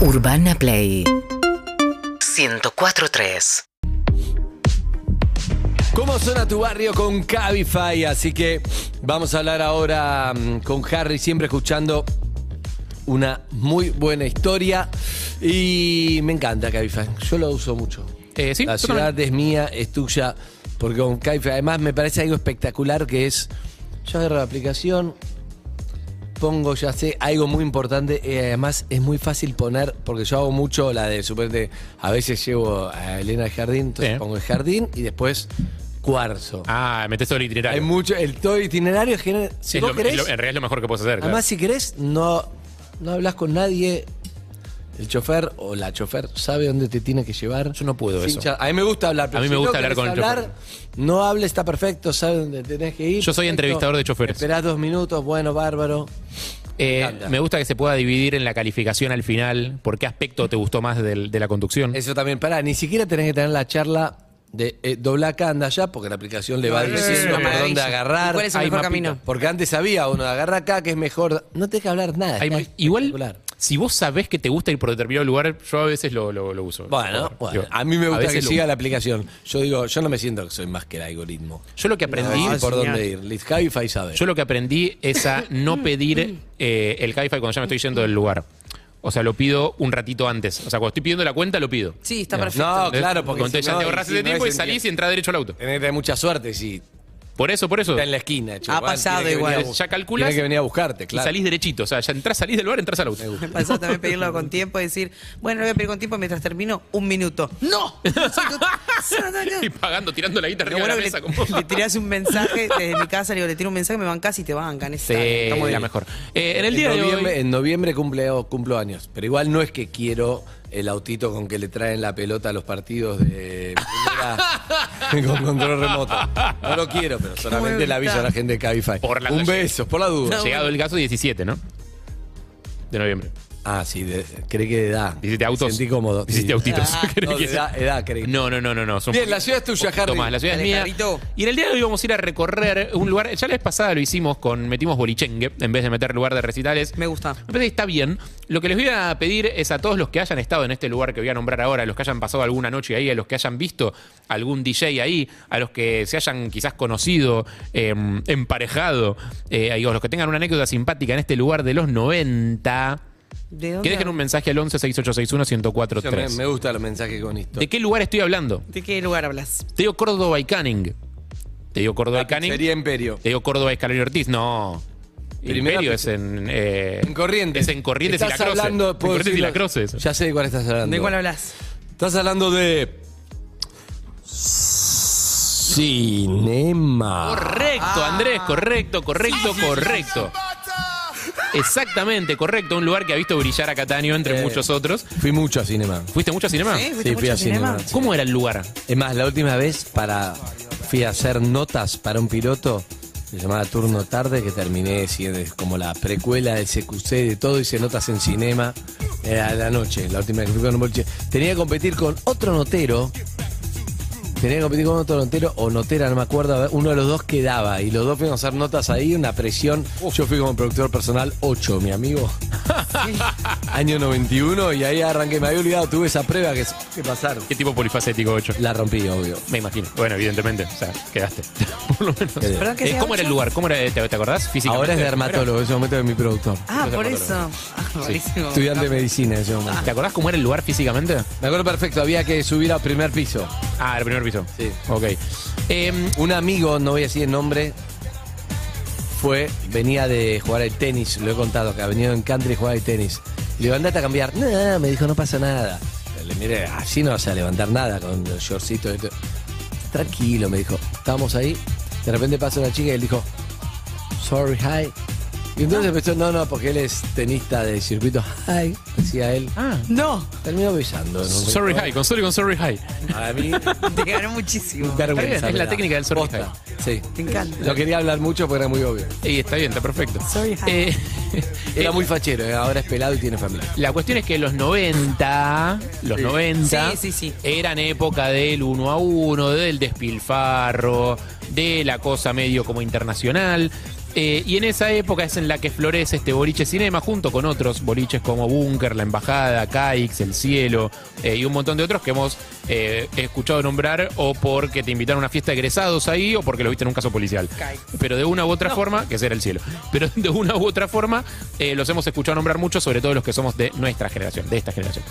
Urbana Play 104.3 ¿Cómo suena tu barrio con Cabify? Así que vamos a hablar ahora mm, con Harry, siempre escuchando una muy buena historia. Y me encanta Cabify, yo lo uso mucho. Eh, sí, La ciudad también. es mía, es tuya, porque con Cabify además me parece algo espectacular que es, yo agarro la aplicación, pongo, ya sé, algo muy importante, y además es muy fácil poner, porque yo hago mucho la de, suponete, a veces llevo a Elena al jardín, entonces Sí. pongo el jardín y después cuarzo. Ah, metes todo el itinerario. Hay mucho, el todo itinerario genera, si Es vos lo- querés, es lo- en realidad es lo mejor que puedes hacer. claro. además si querés, no, no hablas con nadie, el chofer o la chofer sabe dónde te tiene que llevar. Yo no puedo eso. cha- A mí me gusta hablar, pero A mí si me no gusta hablar querés con el hablar, No hable, está perfecto, sabe dónde tenés que ir. Yo soy perfecto. entrevistador de choferes. Esperás dos minutos, bueno, bárbaro. Eh, encanta. me gusta que se pueda dividir en la calificación al final. ¿Por qué aspecto te gustó más del- de la conducción? Eso también, pará, ni siquiera tenés que tener la charla de eh, dobla acá, anda allá, porque la aplicación le va No, diciendo una por dónde agarrar. ¿Y cuál es el Hay mejor mapita. camino? Porque antes había uno de agarra acá que es mejor. No tenés que hablar nada. Hay- está igual, espectacular. Si vos sabés que te gusta ir por determinado lugar, yo a veces lo, lo- lo uso. Bueno, Digo, bueno, a mí me gusta que lo siga la aplicación. Yo digo, yo no me siento que soy más que el algoritmo. Yo lo que aprendí, No, por señor. dónde ir. Cabify sabe. yo lo que aprendí es a no pedir eh, el Cabify cuando ya me estoy yendo del lugar. O sea, lo pido un ratito antes. O sea, cuando estoy pidiendo la cuenta, lo pido. Sí, está perfecto. No, claro, porque entonces si ya no, te ahorras si ese no tiempo y salís y entras derecho al auto. Tenés que tener mucha suerte si Por eso, por eso. está en la esquina. chico. Ha pasado tiene que igual. venir a bu- Ya calculás Tiene que venir a buscarte, Y claro. salís derechito. O sea, ya entras, salís del lugar, entras al auto. Me pasó también pedirlo con tiempo y decir, bueno, lo voy a pedir con tiempo mientras termino un minuto. ¡No! y pagando, tirando la guita Lo arriba de bueno la que mesa. le, como- le tirás un mensaje desde mi casa, le digo, le tiro un mensaje, me bancás y te bancan. Sí, está muy la bien. mejor. Eh, en el día en, de noviembre, hoy... en noviembre cumple, cumplo años. Pero igual no es que quiero el autito con que le traen la pelota a los partidos de con control remoto. No lo quiero, pero solamente le aviso a la gente de Cabify. Por la- Un beso, por la duda. Llegado el caso 17, ¿no? De noviembre. Ah, sí, de, creí que de edad. 17 autos. Me Sentí cómodo. 17 Sí. autitos. No, que de edad, edad, creí. No, no, no, no, no. son Bien, la ciudad es tuya, poquito Harry. más, la ciudad es Dale, mía. Jarrito. Y en el día de hoy vamos a ir a recorrer un lugar. Ya la vez pasada lo hicimos con. Metimos bolichengue en vez de meter lugar de recitales. Me gusta. Me parece que está bien. Lo que les voy a pedir es a todos los que hayan estado en este lugar que voy a nombrar ahora, a los que hayan pasado alguna noche ahí, a los que hayan visto algún DJ ahí, a los que se hayan quizás conocido, eh, emparejado, eh, a los que tengan una anécdota simpática en este lugar de los 90, ¿De dónde? que dejen un mensaje al 11 6861 Yo me, 1043. me gustan los mensajes con esto. ¿De qué lugar estoy hablando? ¿De qué lugar hablas? Te digo Córdoba y Canning. Te digo Córdoba y Canning. Sería Imperio. Te digo Córdoba y Escalón y Ortiz. No. El Primera Imperio es en. eh, En Corrientes. Es en Corrientes y la Croce. hablando, En puedo Corrientes y la decirlo? Croce. eso. Ya sé de cuál estás hablando. ¿De cuál hablas? Estás hablando de. Cinema. Correcto, Andrés, correcto, correcto, correcto. Exactamente, correcto. Un lugar que ha visto brillar a Cataño entre Eh. muchos otros. Fui mucho a cinema. ¿Fuiste mucho a cinema? ¿Sí? ¿Fuiste Sí, mucho fui a cinema? cinema. ¿Cómo era el lugar? Es más, la última vez para fui a hacer notas para un piloto, se llamaba Turno Tarde, que terminé siendo es como la precuela del CQC de todo, hice notas en cinema eh, a la noche, la última vez que fui con un boliche. Tenía que competir con otro notero. Tenía que competir con otro notero o notera, no me acuerdo, uno de los dos quedaba y los dos fuimos a hacer notas ahí, una presión. Yo fui como productor personal 8, mi amigo. Año 91 y ahí arranqué, me había olvidado, tuve esa prueba que, que pasar. ¿Qué tipo polifacético 8? La rompí, obvio. Me imagino. Bueno, evidentemente. O sea, quedaste. Por lo menos. Quedé. ¿Perdón que Eh, sea ¿Cómo era el ocho? lugar? ¿Cómo era, te, te acordás físicamente? Ahora es dermatólogo, en ese momento es mi productor. Ah, por eso. Ah, buenísimo. Estudiante de medicina en ese momento. ¿Te acordás cómo era el lugar físicamente? Me acuerdo perfecto, había que subir al primer piso. Ah, el primer piso. Sí. Ok. Em, Un amigo, no voy a decir el nombre, fue, venía de jugar al tenis, lo he contado, que ha venido en country a jugar al tenis. Le digo, andate a cambiar. Nada, me dijo, no pasa nada. Le miré, así no vas a levantar nada con los shortcitos. y todo. Tranquilo, me dijo. Estábamos ahí, de repente pasa una chica y él dijo, sorry, hi. Y entonces empezó, no, no, porque él es tenista de circuito, hi, decía él. ah, No, Terminó besando. un Sorry. High, con Sorry con Sorry High. A mí, te ganó muchísimo. vergüenza. Está bien, es la técnica del sorry Posta, high. Sí. Te encanta. No quería hablar mucho porque era muy obvio. Y está bien, está perfecto. Sorry High. Eh, Era muy fachero, eh, ahora es pelado y tiene familia. La cuestión es que los 90, los 90 Sí, sí, sí. eran época del uno a uno, del despilfarro, de la cosa medio como internacional. Eh, y en esa época es en la que florece este boliche cinema junto con otros boliches como Búnker, La Embajada, Caix, El Cielo eh, y un montón de otros que hemos eh, escuchado nombrar o porque te invitaron a una fiesta de egresados ahí o porque lo viste en un caso policial. Caix. Pero de una u otra forma, que ese era el cielo, pero de una u otra forma los hemos escuchado nombrar mucho, sobre todo los que somos de nuestra generación, de esta generación.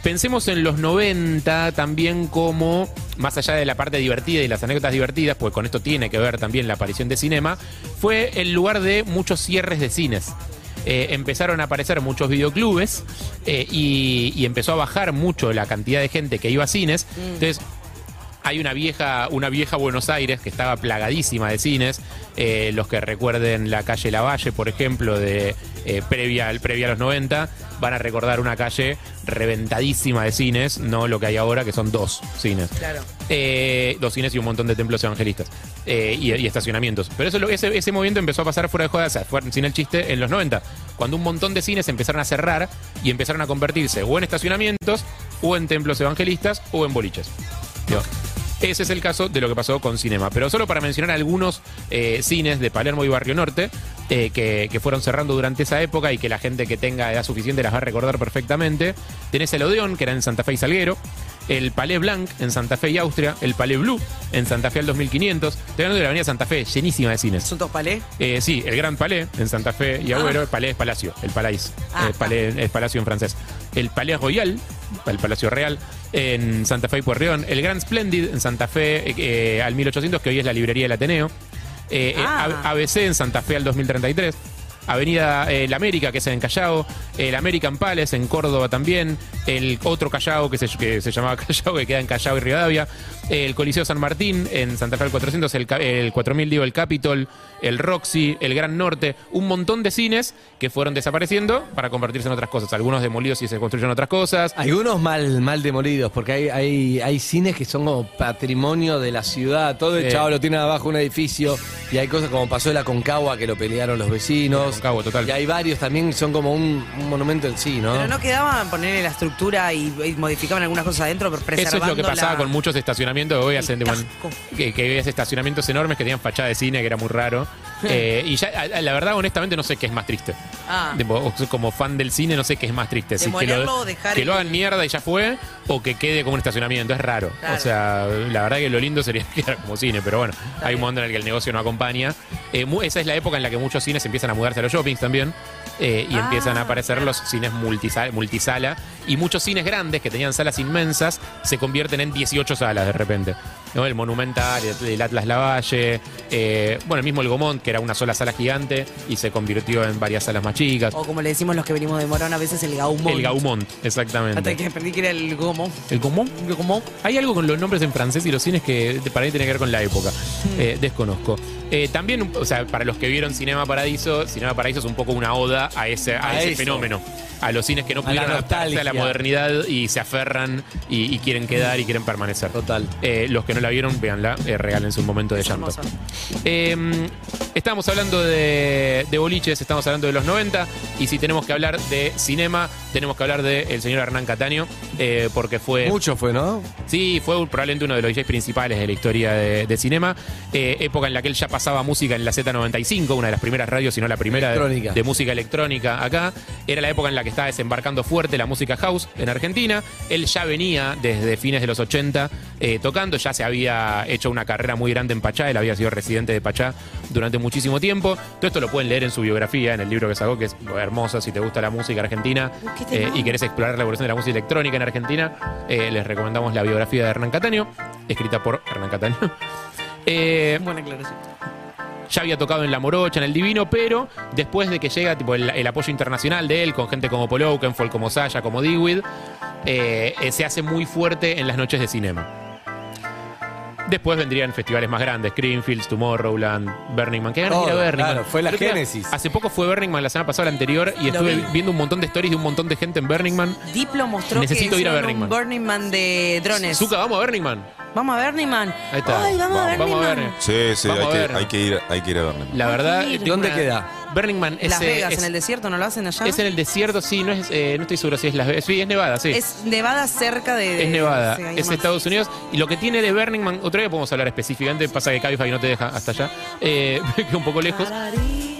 Em, Pensemos en los 90 también como, más allá de la parte divertida y las anécdotas divertidas, pues con esto tiene que ver también la aparición de cinema, fue el lugar de muchos cierres de cines. Eh, empezaron a aparecer muchos videoclubes eh, y, y empezó a bajar mucho la cantidad de gente que iba a cines. Entonces, hay una vieja, una vieja Buenos Aires que estaba plagadísima de cines. Eh, los que recuerden la calle Lavalle, por ejemplo, de previa, al- previa a los 90, van a recordar una calle reventadísima de cines, no lo que hay ahora, que son dos cines. Claro. Eh, dos cines y un montón de templos evangelistas eh, y, y estacionamientos. Pero eso, ese, ese movimiento empezó a pasar fuera de joda, o sea, sin el chiste, en los 90, cuando un montón de cines empezaron a cerrar y empezaron a convertirse o en estacionamientos, o en templos evangelistas, o en boliches. Digo, Ese es el caso de lo que pasó con Cinema. Pero solo para mencionar algunos eh, cines de Palermo y Barrio Norte eh, que, que fueron cerrando durante esa época y que la gente que tenga edad suficiente las va a recordar perfectamente. Tenés el Odeón, que era en Santa Fe y Salguero. El Palais Blanc en Santa Fe y Austria. El Palais Blue en Santa Fe al 2500. Estoy hablando de la avenida Santa Fe, llenísima de cines. ¿Son todos palés? Eh, sí, el Gran Palais en Santa Fe y Agüero. El Palais es Palacio, el Palais. Ah, Eh, Palais es Palacio en francés. El Palais Royal, el Palacio Real, en Santa Fe y Puerreón. El Gran Splendid en Santa Fe eh, eh, al 1800, que hoy es la librería del Ateneo. Eh, eh, Ah. ABC en Santa Fe al 2033. Avenida eh, La América, que es en Callao, el American Palace en Córdoba también, el otro Callao que se, que se llamaba Callao, que queda en Callao y Rivadavia, el Coliseo San Martín en Santa Fe al 400, el, el 4000, digo, el Capitol, el Roxy, el Gran Norte, un montón de cines que fueron desapareciendo para convertirse en otras cosas, algunos demolidos y se construyeron otras cosas. Algunos mal, mal demolidos, porque hay, hay, hay cines que son como patrimonio de la ciudad. Todo el Sí. chavo lo tiene abajo un edificio. Y hay cosas como pasó la Concagua que lo pelearon los vecinos. La Concagua, total. Y hay varios también que son como un, un monumento en sí, ¿no? Pero no quedaban ponerle la estructura y, y modificaban algunas cosas adentro, pero Eso es lo que pasaba la- con muchos estacionamientos que hoy hacen de- que, que veías estacionamientos enormes que tenían fachada de cine, que era muy raro. Eh, y ya, la verdad, honestamente, no sé qué es más triste. Ah. Tipo, como fan del cine, no sé qué es más triste. Si que lo, o dejar que lo el- hagan mierda y ya fue, o que quede como un estacionamiento. Es raro. Claro. O sea, la verdad que lo lindo sería quedar como cine, pero bueno, hay un momento en el que el negocio no acompaña. Eh, esa es la época en la que muchos cines empiezan a mudarse a los shoppings también. eh, y Ah, empiezan a aparecer claro. los cines multisala, multisala. Y muchos cines grandes que tenían salas inmensas se convierten en 18 salas de repente. ¿No? El Monumental, el, el Atlas Lavalle, eh, bueno, el mismo el Gomont, que era una sola sala gigante y se convirtió en varias salas más chicas. O como le decimos los que venimos de Morón, a veces el Gaumont. El Gaumont, exactamente. Hasta que aprendí que era el Gaumont. ¿El Gaumont? Gaumont. Hay algo con los nombres en francés y los cines que para mí tiene que ver con la época. Eh, desconozco. Eh, también, o sea, para los que vieron Cinema Paradiso, Cinema Paradiso es un poco una oda a ese, a A ese eso. fenómeno. A los cines que no pudieron adaptarse a la modernidad y se aferran y, y quieren quedar y quieren permanecer. Total. Eh, los que no la vieron, véanla, eh, regálense un momento de Es llanto. Eh, estábamos hablando de, de boliches, estamos hablando de los 90, y si tenemos que hablar de cinema, tenemos que hablar del señor Hernán Cataño, eh, porque fue... Mucho fue, ¿no? Sí, fue probablemente uno de los DJs principales de la historia de, de cinema. Eh, época en la que él ya pasaba música en la Z95, una de las primeras radios, si no la primera de, de música electrónica acá. Era la época en la que estaba desembarcando fuerte la música house en Argentina. Él ya venía desde fines de los 80 eh, tocando, ya se había hecho una carrera muy grande en Pachá, él había sido residente de Pachá durante muchísimo tiempo. Todo esto lo pueden leer en su biografía, en el libro que sacó, que es hermoso si te gusta la música argentina eh, y querés explorar la evolución de la música electrónica en Argentina. eh, les recomendamos la biografía de Hernán Cataño, escrita por Hernán Cataño. Buena aclaración. Ya había tocado en La Morocha, en El Divino, pero después de que llega tipo, el, el apoyo internacional de él, con gente como Paul Oakenfold, como Saya, como Dewey, eh, eh, se hace muy fuerte en las noches de cinema. Después vendrían festivales más grandes, Greenfields, Tomorrowland, Burning Man. ¿Qué ganas de ir a Todo, Burning claro, Man? fue la génesis. Hace poco fue Burning Man, la semana pasada, la anterior, y estuve vi. viendo un montón de stories de un montón de gente en Burning Man. Diplo mostró Necesito que ir a hicieron Burning un Man. Burning Man de drones. Zuka, vamos a Burning Man. Vamos a Man. Ahí está. Ay, vamos, a Vamos a. Sí, sí, Vamos hay a que, ver. hay que ir, hay que ir a verlo. La verdad. ir. tengo ¿Dónde una- queda? Burning Man En es, Las eh, Vegas, es- en el desierto, ¿no lo hacen allá? es en el desierto, sí, no, es, eh, no estoy seguro si es Las Vegas. Sí, es Nevada, sí. Es Nevada cerca de... Es Nevada, sí, ahí es nomás. Estados Unidos. Y lo que tiene de Burning Man, otra vez podemos hablar específicamente, pasa que Cabify no te deja hasta allá, eh, queda un poco lejos.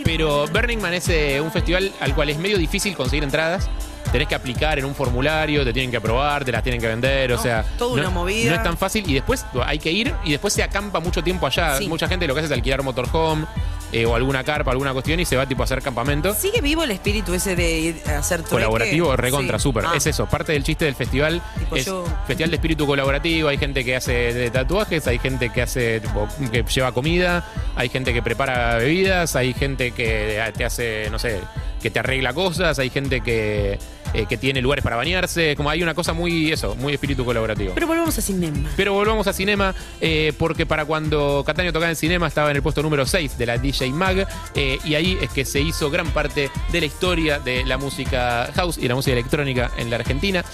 Pero Burning Man es eh, un festival al cual es medio difícil conseguir entradas. Tenés que aplicar en un formulario, te tienen que aprobar, te las tienen que vender, o sea. toda no, una movida. No es tan fácil y después hay que ir y después se acampa mucho tiempo allá. Sí. Mucha gente lo que hace es alquilar motorhome eh, o alguna carpa, alguna cuestión y se va tipo a hacer campamento. ¿Sigue vivo el espíritu ese de ir a hacer trueque? Colaborativo, recontra, Sí. súper. Ah. Es eso, parte del chiste del festival. Tipo es yo. festival de espíritu colaborativo. Hay gente que hace de tatuajes, hay gente que hace tipo, que lleva comida, hay gente que prepara bebidas, hay gente que te hace, no sé, que te arregla cosas, hay gente que, eh, que tiene lugares para bañarse. Como hay una cosa muy, eso, muy espíritu colaborativo. Pero volvemos a Cinema. Pero volvamos a cinema, eh, porque para cuando Cataño tocaba en cinema estaba en el puesto número 6 de la DJ Mag, eh, y ahí es que se hizo gran parte de la historia de la música house y la música electrónica en la Argentina.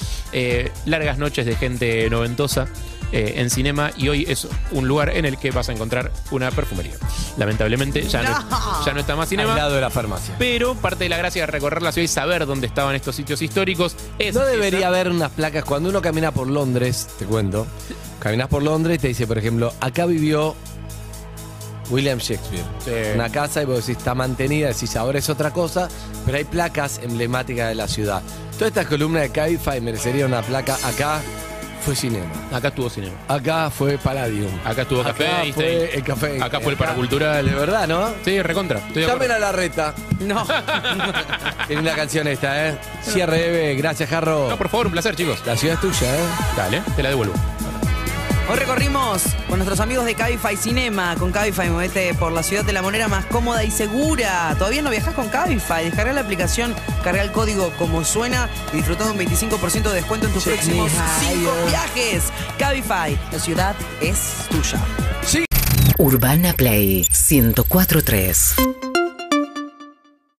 Largas noches de gente noventosa. Eh, en cinema y hoy es un lugar en el que vas a encontrar una perfumería. Lamentablemente ya no, No. ya no está más Al cinema, lado de la farmacia. pero parte de la gracia de recorrer la ciudad y saber dónde estaban estos sitios históricos es No debería esa- haber unas placas. Cuando uno camina por Londres, te cuento, caminas por Londres y te dice, por ejemplo, acá vivió William Shakespeare. Sí. Una casa y vos decís, está mantenida, decís, ahora es otra cosa, pero hay placas emblemáticas de la ciudad. Toda esta columna de Cabify merecería una placa. Acá fue cinema. Acá estuvo cinema. Acá fue Palladium. Acá estuvo Café Acá Einstein. fue el café. Acá fue el paracultural. De verdad, ¿no? Sí, recontra. Estoy de Llamen acuerdo. a la reta. No. Tiene una canción esta, ¿eh? Cierre, Eve. Gracias, Jarro. No, por favor, un placer, chicos. La ciudad es tuya, ¿eh? Dale, te la devuelvo. Hoy recorrimos con nuestros amigos de Cabify Cinema. Con Cabify movete por la ciudad de la manera más cómoda y segura. ¿Todavía no viajas con Cabify? Descarga la aplicación, carga el código como suena y disfruta de un 25% de descuento en tus Check próximos me 5 higher. viajes. Cabify, la ciudad es tuya. Urbana Play 1043.